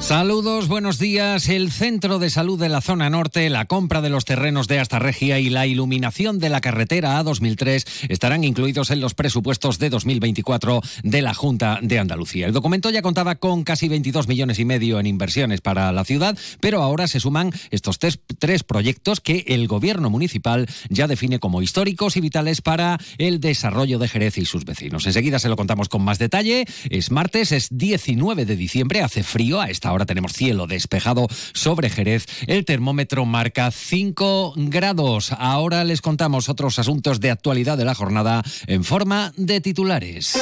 Saludos, buenos días. El Centro de Salud de la Zona Norte, la compra de los terrenos de Astarregia y la iluminación de la carretera A2003 estarán incluidos en los presupuestos de 2024 de la Junta de Andalucía. El documento ya contaba con casi 22 millones y medio en inversiones para la ciudad, pero ahora se suman estos tres, tres proyectos que el gobierno municipal ya define como históricos y vitales para el desarrollo de Jerez y sus vecinos. Enseguida se lo contamos con más detalle. Es martes, es 19 de diciembre, hace frío a esta Ahora tenemos cielo despejado sobre Jerez. El termómetro marca 5 grados. Ahora les contamos otros asuntos de actualidad de la jornada en forma de titulares.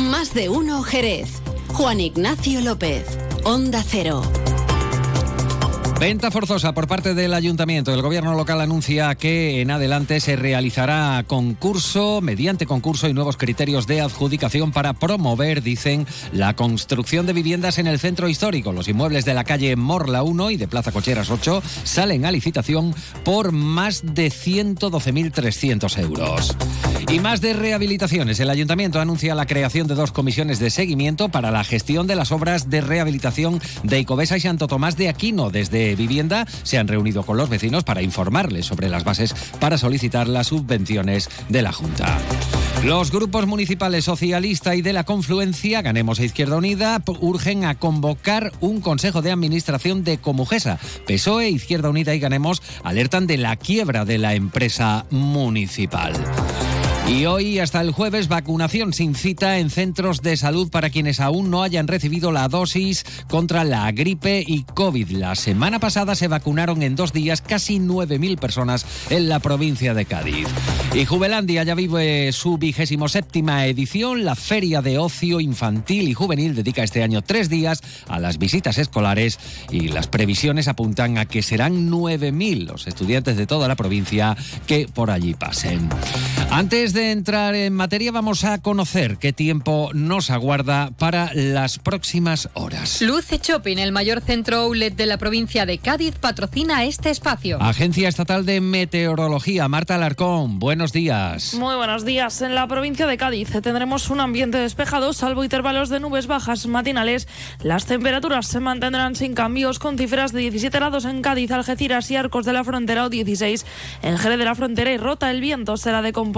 Más de uno Jerez. Juan Ignacio López. Onda Cero. Venta forzosa por parte del ayuntamiento. El gobierno local anuncia que en adelante se realizará concurso, mediante concurso y nuevos criterios de adjudicación para promover, dicen, la construcción de viviendas en el centro histórico. Los inmuebles de la calle Morla 1 y de Plaza Cocheras 8 salen a licitación por más de 112.300 euros. Y más de rehabilitaciones. El ayuntamiento anuncia la creación de dos comisiones de seguimiento para la gestión de las obras de rehabilitación de Icobesa y Santo Tomás de Aquino desde Vivienda se han reunido con los vecinos para informarles sobre las bases para solicitar las subvenciones de la Junta. Los grupos municipales socialista y de la confluencia, Ganemos a Izquierda Unida, urgen a convocar un consejo de administración de Comujesa. PSOE, Izquierda Unida y Ganemos alertan de la quiebra de la empresa municipal. Y hoy hasta el jueves vacunación sin cita en centros de salud para quienes aún no hayan recibido la dosis contra la gripe y COVID. La semana pasada se vacunaron en dos días casi 9.000 personas en la provincia de Cádiz. Y Jubelandia ya vive su vigésimo séptima edición. La Feria de Ocio Infantil y Juvenil dedica este año tres días a las visitas escolares y las previsiones apuntan a que serán 9.000 los estudiantes de toda la provincia que por allí pasen. Antes de entrar en materia, vamos a conocer qué tiempo nos aguarda para las próximas horas. Luce Shopping, el mayor centro outlet de la provincia de Cádiz, patrocina este espacio. Agencia Estatal de Meteorología, Marta Alarcón, buenos días. Muy buenos días. En la provincia de Cádiz tendremos un ambiente despejado, salvo intervalos de nubes bajas matinales. Las temperaturas se mantendrán sin cambios, con cifras de 17 grados en Cádiz, Algeciras y Arcos de la Frontera o 16 en Jerez de la Frontera y Rota. El viento será de componente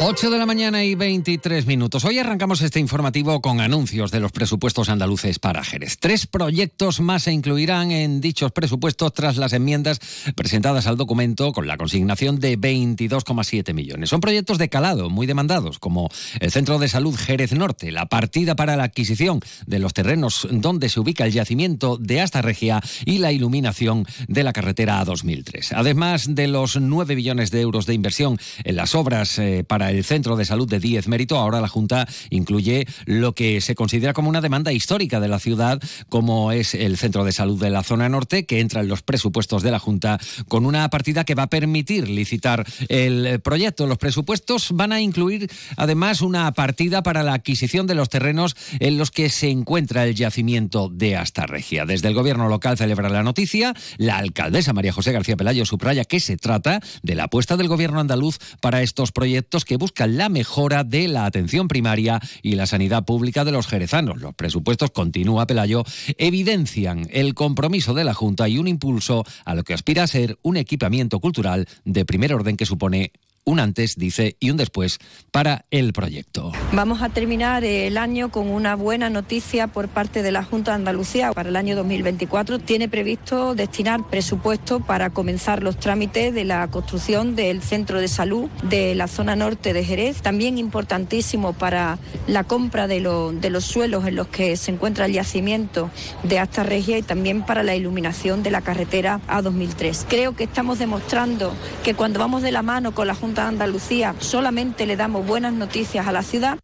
8 de la mañana y 23 minutos. Hoy arrancamos este informativo con anuncios de los presupuestos andaluces para Jerez. Tres proyectos más se incluirán en dichos presupuestos tras las enmiendas presentadas al documento con la consignación de 22,7 millones. Son proyectos de calado, muy demandados, como el Centro de Salud Jerez Norte, la partida para la adquisición de los terrenos donde se ubica el yacimiento de Asta Regia y la iluminación de la carretera A2003. Además de los 9 millones de euros de inversión en las obras eh, para el Centro de Salud de Díez Mérito. Ahora la Junta incluye lo que se considera como una demanda histórica de la ciudad, como es el Centro de Salud de la zona norte, que entra en los presupuestos de la Junta con una partida que va a permitir licitar el proyecto. Los presupuestos van a incluir además una partida para la adquisición de los terrenos en los que se encuentra el yacimiento de Astarregia. Desde el gobierno local celebra la noticia. La alcaldesa María José García Pelayo subraya que se trata de la apuesta del gobierno andaluz para estos proyectos que buscan la mejora de la atención primaria y la sanidad pública de los jerezanos. Los presupuestos, continúa Pelayo, evidencian el compromiso de la Junta y un impulso a lo que aspira a ser un equipamiento cultural de primer orden que supone un antes, dice, y un después para el proyecto. Vamos a terminar el año con una buena noticia por parte de la Junta de Andalucía. Para el año 2024 tiene previsto destinar presupuesto para comenzar los trámites de la construcción del centro de salud de la zona norte de Jerez. También importantísimo para la compra de, de los suelos en los que se encuentra el yacimiento de Asta Regia y también para la iluminación de la carretera A2003. Creo que estamos demostrando que cuando vamos de la mano con la Junta Andalucía solamente le damos buenas noticias a la ciudad.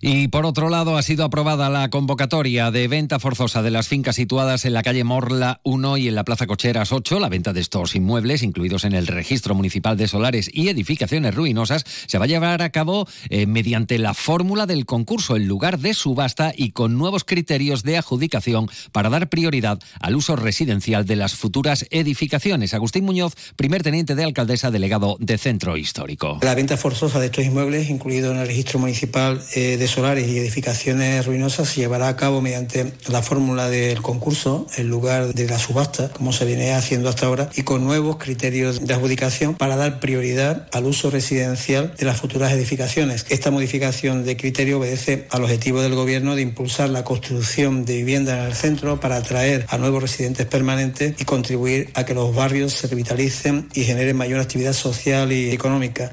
Y por otro lado, ha sido aprobada la convocatoria de venta forzosa de las fincas situadas en la calle Morla 1 y en la Plaza Cocheras 8. La venta de estos inmuebles, incluidos en el registro municipal de solares y edificaciones ruinosas, se va a llevar a cabo eh, mediante la fórmula del concurso en lugar de subasta y con nuevos criterios de adjudicación para dar prioridad al uso residencial de las futuras edificaciones. Agustín Muñoz, primer teniente de alcaldesa delegado de Centro Histórico. La venta forzosa de estos inmuebles, incluido en el registro municipal eh, de solares y edificaciones ruinosas se llevará a cabo mediante la fórmula del concurso en lugar de la subasta, como se viene haciendo hasta ahora, y con nuevos criterios de adjudicación para dar prioridad al uso residencial de las futuras edificaciones. Esta modificación de criterio obedece al objetivo del Gobierno de impulsar la construcción de viviendas en el centro para atraer a nuevos residentes permanentes y contribuir a que los barrios se revitalicen y generen mayor actividad social y económica.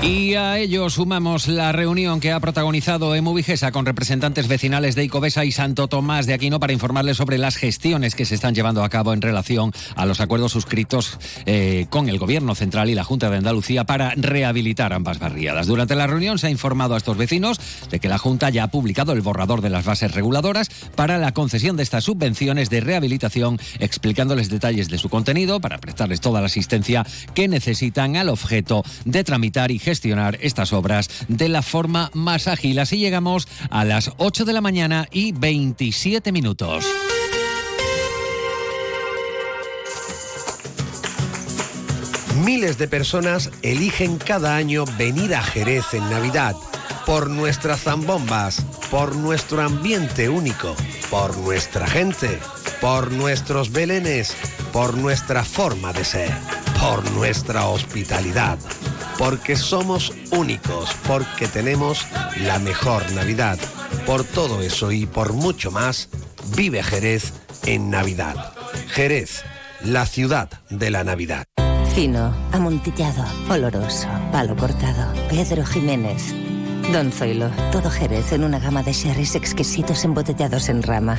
Y a ello sumamos la reunión que ha protagonizado Emu Vigesa con representantes vecinales de Icobesa y Santo Tomás de Aquino para informarles sobre las gestiones que se están llevando a cabo en relación a los acuerdos suscritos eh, con el Gobierno Central y la Junta de Andalucía para rehabilitar ambas barriadas. Durante la reunión se ha informado a estos vecinos de que la Junta ya ha publicado el borrador de las bases reguladoras para la concesión de estas subvenciones de rehabilitación, explicándoles detalles de su contenido para prestarles toda la asistencia que necesitan al objeto de tramitar y gestionar estas obras de la forma más ágil. Así llegamos a las 8 de la mañana y 27 minutos. Miles de personas eligen cada año venir a Jerez en Navidad por nuestras zambombas, por nuestro ambiente único, por nuestra gente, por nuestros belenes, por nuestra forma de ser, por nuestra hospitalidad porque somos únicos, porque tenemos la mejor Navidad. Por todo eso y por mucho más, vive Jerez en Navidad. Jerez, la ciudad de la Navidad. Fino, amontillado, oloroso, palo cortado. Pedro Jiménez. Don Zoilo, todo Jerez en una gama de sherries exquisitos embotellados en rama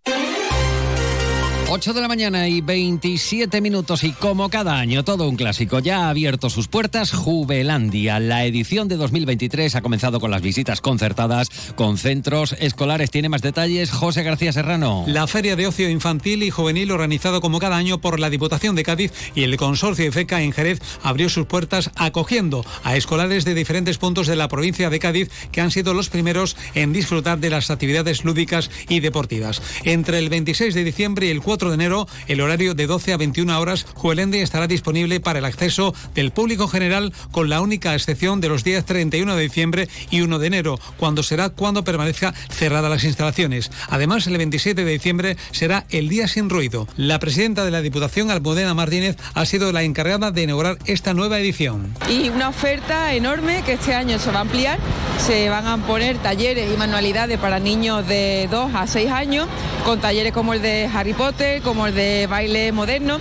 8 de la mañana y 27 minutos y como cada año todo un clásico ya ha abierto sus puertas Juvelandia. La edición de 2023 ha comenzado con las visitas concertadas con centros escolares. Tiene más detalles José García Serrano. La Feria de Ocio Infantil y Juvenil organizado como cada año por la Diputación de Cádiz y el Consorcio de FECA en Jerez abrió sus puertas acogiendo a escolares de diferentes puntos de la provincia de Cádiz que han sido los primeros en disfrutar de las actividades lúdicas y deportivas. Entre el 26 de diciembre y el 4 de enero, el horario de 12 a 21 horas, Juelende estará disponible para el acceso del público general con la única excepción de los días 31 de diciembre y 1 de enero, cuando será cuando permanezca cerrada las instalaciones. Además, el 27 de diciembre será el día sin ruido. La presidenta de la Diputación, Almudena Martínez, ha sido la encargada de inaugurar esta nueva edición. Y una oferta enorme que este año se va a ampliar. Se van a poner talleres y manualidades para niños de 2 a 6 años, con talleres como el de Harry Potter, como el de baile moderno.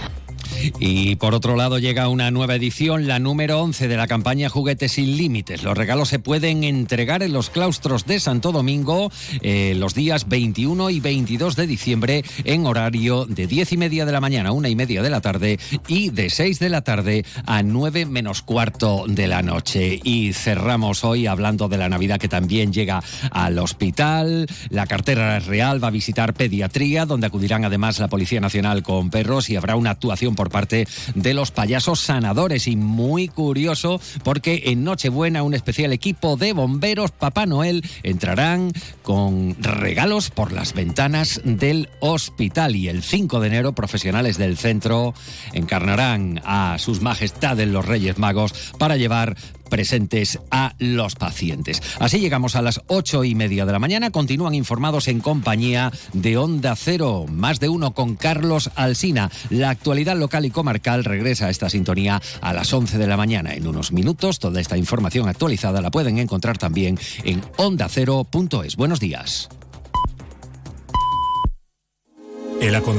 Y por otro lado llega una nueva edición, la número 11 de la campaña Juguetes sin Límites. Los regalos se pueden entregar en los claustros de Santo Domingo eh, los días 21 y 22 de diciembre en horario de 10 y media de la mañana a 1 y media de la tarde y de 6 de la tarde a 9 menos cuarto de la noche. Y cerramos hoy hablando de la Navidad que también llega al hospital. La cartera real va a visitar pediatría, donde acudirán además la Policía Nacional con perros y habrá una actuación por parte de los payasos sanadores. Y muy curioso porque en Nochebuena un especial equipo de bomberos Papá Noel entrarán con regalos por las ventanas del hospital. Y el 5 de enero profesionales del centro encarnarán a sus majestades los Reyes Magos para llevar presentes a los pacientes. Así llegamos a las ocho y media de la mañana. Continúan informados en compañía de Onda Cero, más de uno con Carlos Alsina. La actualidad local y comarcal regresa a esta sintonía a las once de la mañana. En unos minutos, toda esta información actualizada la pueden encontrar también en ondacero.es. Buenos días.